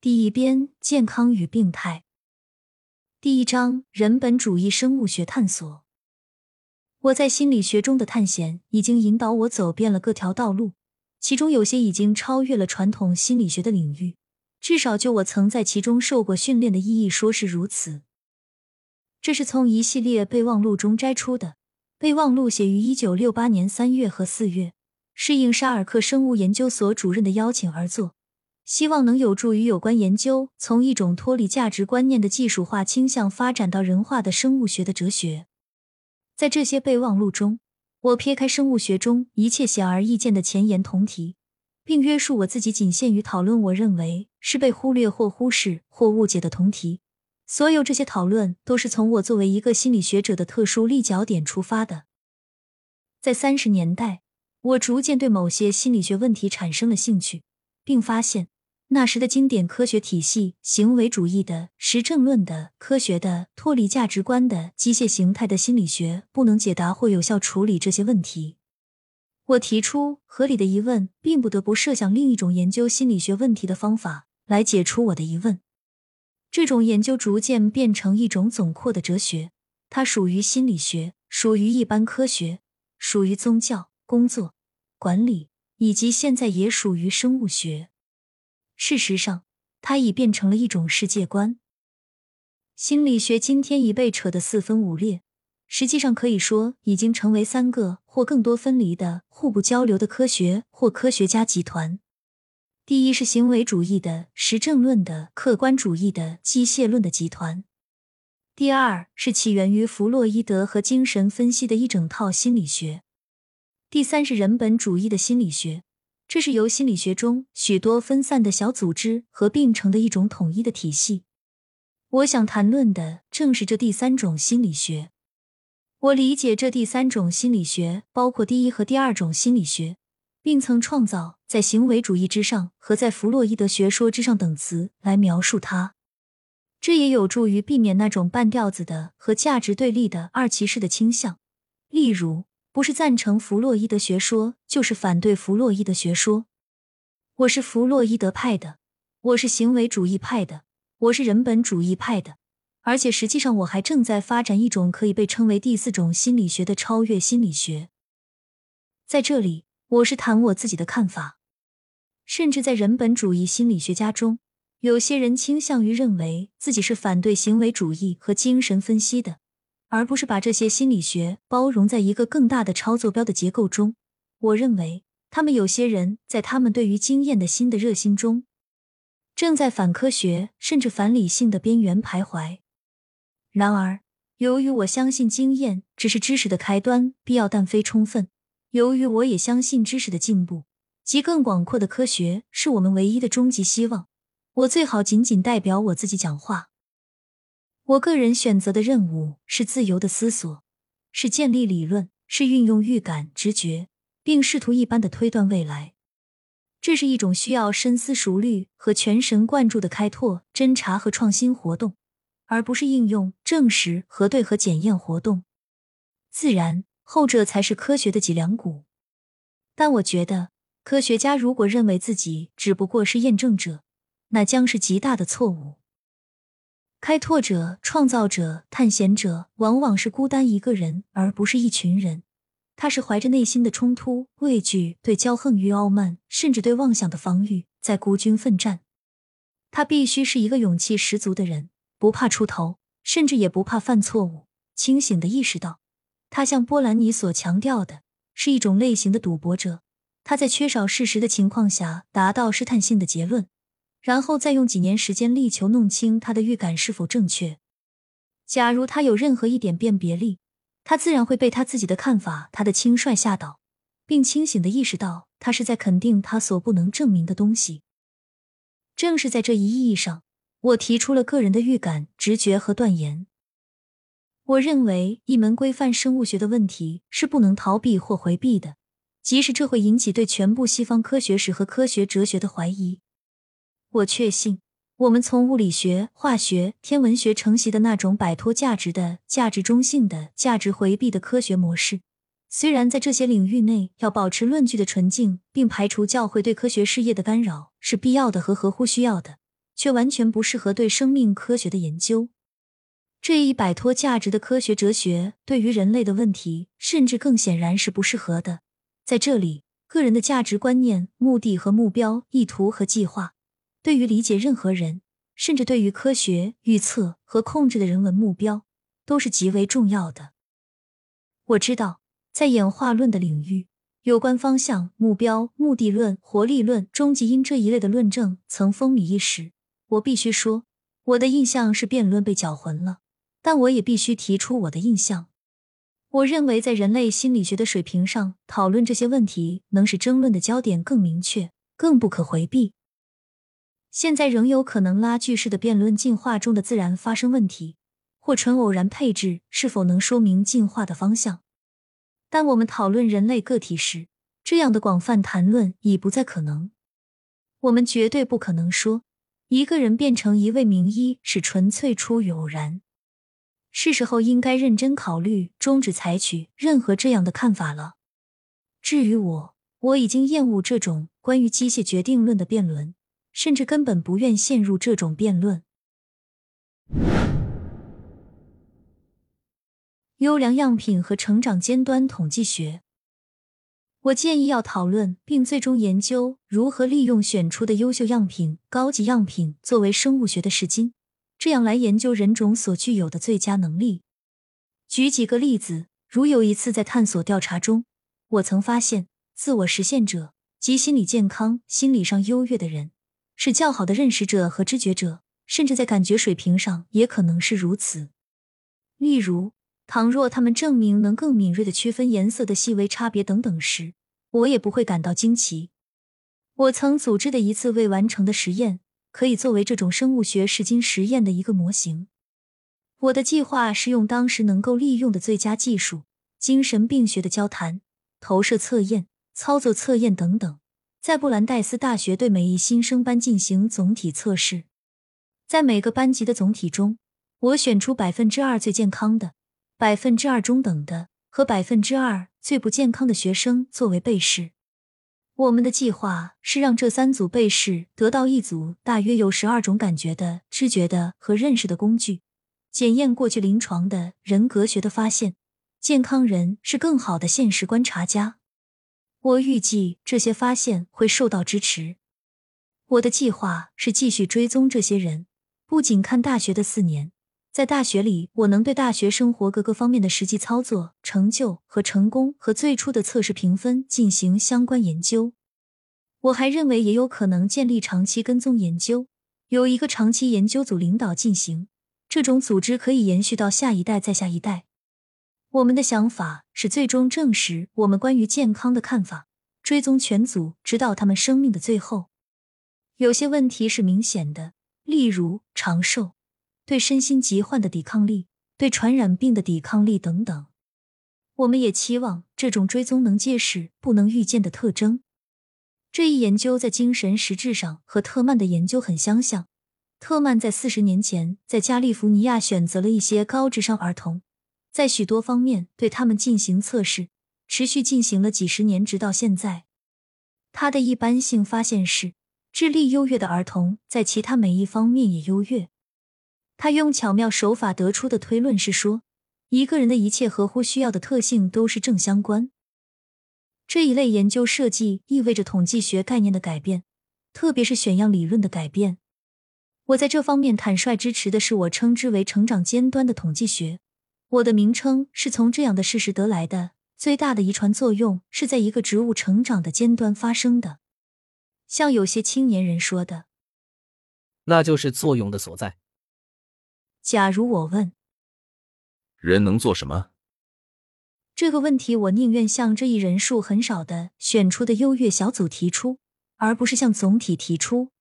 第一编：健康与病态。第一章：人本主义生物学探索。我在心理学中的探险已经引导我走遍了各条道路，其中有些已经超越了传统心理学的领域，至少就我曾在其中受过训练的意义说是如此。这是从一系列备忘录中摘出的。备忘录写于一九六八年三月和四月，是应沙尔克生物研究所主任的邀请而作，希望能有助于有关研究从一种脱离价值观念的技术化倾向发展到人化的生物学的哲学。在这些备忘录中，我撇开生物学中一切显而易见的前沿同题，并约束我自己仅限于讨论我认为是被忽略或忽视或误解的同题。所有这些讨论都是从我作为一个心理学者的特殊立脚点出发的。在三十年代，我逐渐对某些心理学问题产生了兴趣，并发现那时的经典科学体系——行为主义的、实证论的、科学的、脱离价值观的、机械形态的心理学，不能解答或有效处理这些问题。我提出，合理的疑问并不得不设想另一种研究心理学问题的方法来解除我的疑问。这种研究逐渐变成一种总括的哲学，它属于心理学，属于一般科学，属于宗教、工作、管理，以及现在也属于生物学。事实上，它已变成了一种世界观。心理学今天已被扯得四分五裂，实际上可以说已经成为三个或更多分离的、互不交流的科学或科学家集团。第一是行为主义的、实证论的、客观主义的、机械论的集团；第二是起源于弗洛伊德和精神分析的一整套心理学；第三是人本主义的心理学，这是由心理学中许多分散的小组织合并成的一种统一的体系。我想谈论的正是这第三种心理学。我理解这第三种心理学包括第一和第二种心理学。并曾创造在行为主义之上和在弗洛伊德学说之上等词来描述它，这也有助于避免那种半吊子的和价值对立的二骑士的倾向。例如，不是赞成弗洛伊德学说，就是反对弗洛伊德学说。我是弗洛伊德派的，我是行为主义派的，我是人本主义派的，而且实际上我还正在发展一种可以被称为第四种心理学的超越心理学。在这里。我是谈我自己的看法，甚至在人本主义心理学家中，有些人倾向于认为自己是反对行为主义和精神分析的，而不是把这些心理学包容在一个更大的超坐标的结构中。我认为，他们有些人在他们对于经验的新的热心中，正在反科学甚至反理性的边缘徘徊。然而，由于我相信经验只是知识的开端，必要但非充分。由于我也相信知识的进步及更广阔的科学是我们唯一的终极希望，我最好仅仅代表我自己讲话。我个人选择的任务是自由的思索，是建立理论，是运用预感、直觉，并试图一般的推断未来。这是一种需要深思熟虑和全神贯注的开拓、侦查和创新活动，而不是应用、证实、核对和检验活动。自然。后者才是科学的脊梁骨，但我觉得科学家如果认为自己只不过是验证者，那将是极大的错误。开拓者、创造者、探险者往往是孤单一个人，而不是一群人。他是怀着内心的冲突、畏惧、对骄横与傲慢，甚至对妄想的防御，在孤军奋战。他必须是一个勇气十足的人，不怕出头，甚至也不怕犯错误，清醒的意识到。他像波兰尼所强调的，是一种类型的赌博者。他在缺少事实的情况下达到试探性的结论，然后再用几年时间力求弄清他的预感是否正确。假如他有任何一点辨别力，他自然会被他自己的看法、他的轻率吓倒，并清醒的意识到他是在肯定他所不能证明的东西。正是在这一意义上，我提出了个人的预感、直觉和断言。我认为一门规范生物学的问题是不能逃避或回避的，即使这会引起对全部西方科学史和科学哲学的怀疑。我确信，我们从物理学、化学、天文学承袭的那种摆脱价值的、价值中性的、价值回避的科学模式，虽然在这些领域内要保持论据的纯净，并排除教会对科学事业的干扰是必要的和合乎需要的，却完全不适合对生命科学的研究。这一摆脱价值的科学哲学，对于人类的问题，甚至更显然是不适合的。在这里，个人的价值观念、目的和目标、意图和计划，对于理解任何人，甚至对于科学预测和控制的人文目标，都是极为重要的。我知道，在演化论的领域，有关方向、目标、目的论、活力论、终极因这一类的论证曾风靡一时。我必须说，我的印象是辩论被搅浑了。但我也必须提出我的印象。我认为，在人类心理学的水平上讨论这些问题，能使争论的焦点更明确、更不可回避。现在仍有可能拉锯式的辩论进化中的自然发生问题，或纯偶然配置是否能说明进化的方向。但我们讨论人类个体时，这样的广泛谈论已不再可能。我们绝对不可能说一个人变成一位名医是纯粹出于偶然。是时候应该认真考虑终止采取任何这样的看法了。至于我，我已经厌恶这种关于机械决定论的辩论，甚至根本不愿陷入这种辩论。优良样品和成长尖端统计学，我建议要讨论并最终研究如何利用选出的优秀样品、高级样品作为生物学的试金。这样来研究人种所具有的最佳能力。举几个例子，如有一次在探索调查中，我曾发现，自我实现者及心理健康、心理上优越的人，是较好的认识者和知觉者，甚至在感觉水平上也可能是如此。例如，倘若他们证明能更敏锐的区分颜色的细微差别等等时，我也不会感到惊奇。我曾组织的一次未完成的实验。可以作为这种生物学试金实验的一个模型。我的计划是用当时能够利用的最佳技术——精神病学的交谈、投射测验、操作测验等等，在布兰代斯大学对每一新生班进行总体测试。在每个班级的总体中，我选出百分之二最健康的、百分之二中等的和百分之二最不健康的学生作为被试。我们的计划是让这三组被试得到一组大约有十二种感觉的、知觉的和认识的工具，检验过去临床的人格学的发现：健康人是更好的现实观察家。我预计这些发现会受到支持。我的计划是继续追踪这些人，不仅看大学的四年，在大学里我能对大学生活各个方面的实际操作、成就和成功和最初的测试评分进行相关研究。我还认为也有可能建立长期跟踪研究，由一个长期研究组领导进行。这种组织可以延续到下一代再下一代。我们的想法是最终证实我们关于健康的看法，追踪全组直到他们生命的最后。有些问题是明显的，例如长寿、对身心疾患的抵抗力、对传染病的抵抗力等等。我们也期望这种追踪能揭示不能预见的特征。这一研究在精神实质上和特曼的研究很相像。特曼在四十年前在加利福尼亚选择了一些高智商儿童，在许多方面对他们进行测试，持续进行了几十年，直到现在。他的一般性发现是，智力优越的儿童在其他每一方面也优越。他用巧妙手法得出的推论是说，一个人的一切合乎需要的特性都是正相关。这一类研究设计意味着统计学概念的改变，特别是选样理论的改变。我在这方面坦率支持的是我称之为成长尖端的统计学。我的名称是从这样的事实得来的：最大的遗传作用是在一个植物成长的尖端发生的。像有些青年人说的，那就是作用的所在。假如我问，人能做什么？这个问题，我宁愿向这一人数很少的选出的优越小组提出，而不是向总体提出。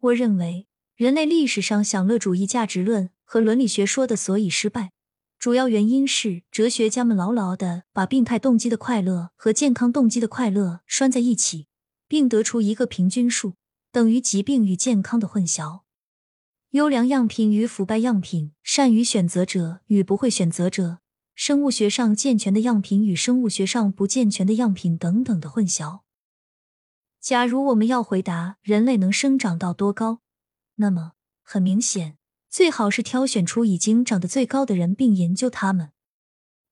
我认为，人类历史上享乐主义价值论和伦理学说的所以失败，主要原因是哲学家们牢牢的把病态动机的快乐和健康动机的快乐拴在一起，并得出一个平均数等于疾病与健康的混淆。优良样品与腐败样品，善于选择者与不会选择者。生物学上健全的样品与生物学上不健全的样品等等的混淆。假如我们要回答人类能生长到多高，那么很明显，最好是挑选出已经长得最高的人，并研究他们。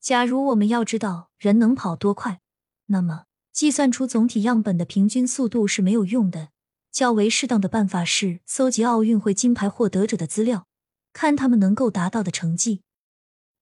假如我们要知道人能跑多快，那么计算出总体样本的平均速度是没有用的。较为适当的办法是搜集奥运会金牌获得者的资料，看他们能够达到的成绩。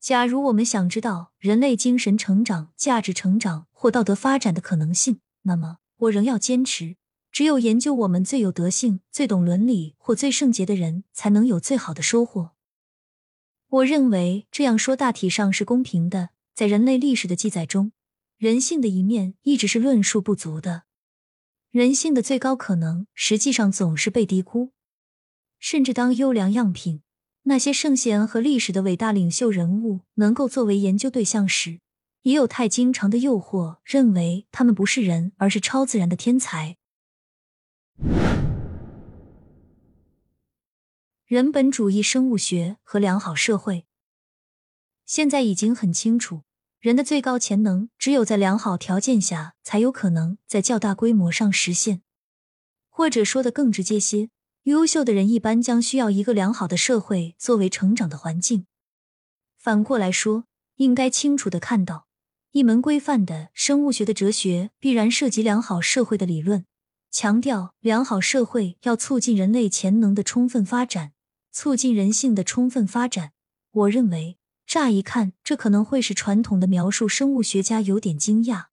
假如我们想知道人类精神成长、价值成长或道德发展的可能性，那么我仍要坚持，只有研究我们最有德性、最懂伦理或最圣洁的人，才能有最好的收获。我认为这样说大体上是公平的。在人类历史的记载中，人性的一面一直是论述不足的。人性的最高可能，实际上总是被低估。甚至当优良样品、那些圣贤和历史的伟大领袖人物能够作为研究对象时，也有太经常的诱惑，认为他们不是人，而是超自然的天才。人本主义生物学和良好社会，现在已经很清楚。人的最高潜能，只有在良好条件下，才有可能在较大规模上实现。或者说的更直接些，优秀的人一般将需要一个良好的社会作为成长的环境。反过来说，应该清楚的看到，一门规范的生物学的哲学必然涉及良好社会的理论，强调良好社会要促进人类潜能的充分发展，促进人性的充分发展。我认为。乍一看，这可能会使传统的描述生物学家有点惊讶，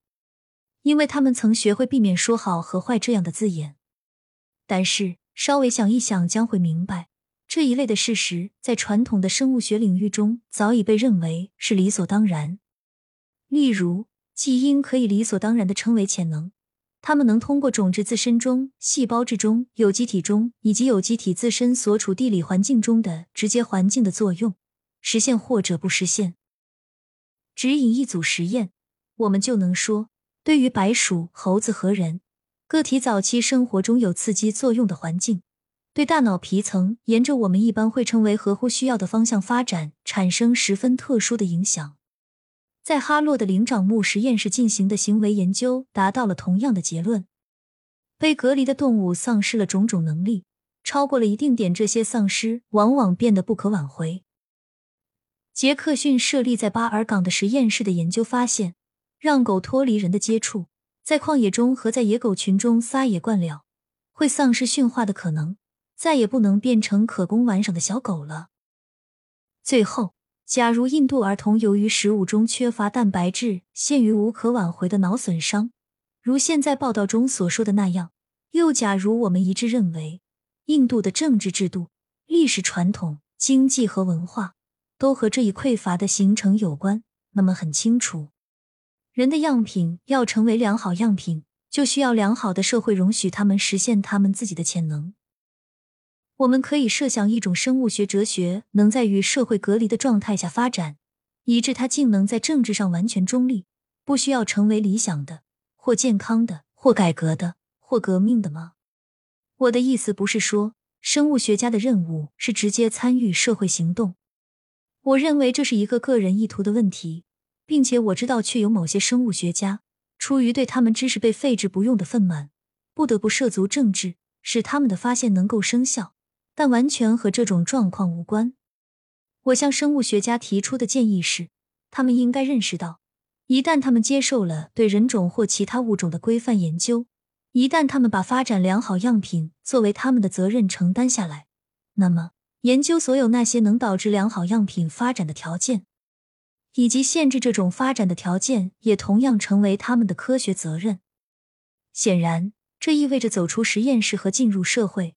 因为他们曾学会避免说好和坏这样的字眼。但是稍微想一想，将会明白这一类的事实在传统的生物学领域中早已被认为是理所当然。例如，基因可以理所当然的称为潜能，它们能通过种质自身中、细胞质中、有机体中以及有机体自身所处地理环境中的直接环境的作用。实现或者不实现。指引一组实验，我们就能说，对于白鼠、猴子和人，个体早期生活中有刺激作用的环境，对大脑皮层沿着我们一般会称为合乎需要的方向发展，产生十分特殊的影响。在哈洛的灵长目实验室进行的行为研究达到了同样的结论：被隔离的动物丧失了种种能力，超过了一定点，这些丧失往往变得不可挽回。杰克逊设立在巴尔港的实验室的研究发现，让狗脱离人的接触，在旷野中和在野狗群中撒野惯了，会丧失驯化的可能，再也不能变成可供玩耍的小狗了。最后，假如印度儿童由于食物中缺乏蛋白质，陷于无可挽回的脑损伤，如现在报道中所说的那样，又假如我们一致认为，印度的政治制度、历史传统、经济和文化。都和这一匮乏的形成有关。那么很清楚，人的样品要成为良好样品，就需要良好的社会容许他们实现他们自己的潜能。我们可以设想一种生物学哲学能在与社会隔离的状态下发展，以致它竟能在政治上完全中立，不需要成为理想的、或健康的、或改革的、或革命的吗？我的意思不是说生物学家的任务是直接参与社会行动。我认为这是一个个人意图的问题，并且我知道，却有某些生物学家出于对他们知识被废置不用的愤懑，不得不涉足政治，使他们的发现能够生效，但完全和这种状况无关。我向生物学家提出的建议是，他们应该认识到，一旦他们接受了对人种或其他物种的规范研究，一旦他们把发展良好样品作为他们的责任承担下来，那么。研究所有那些能导致良好样品发展的条件，以及限制这种发展的条件，也同样成为他们的科学责任。显然，这意味着走出实验室和进入社会，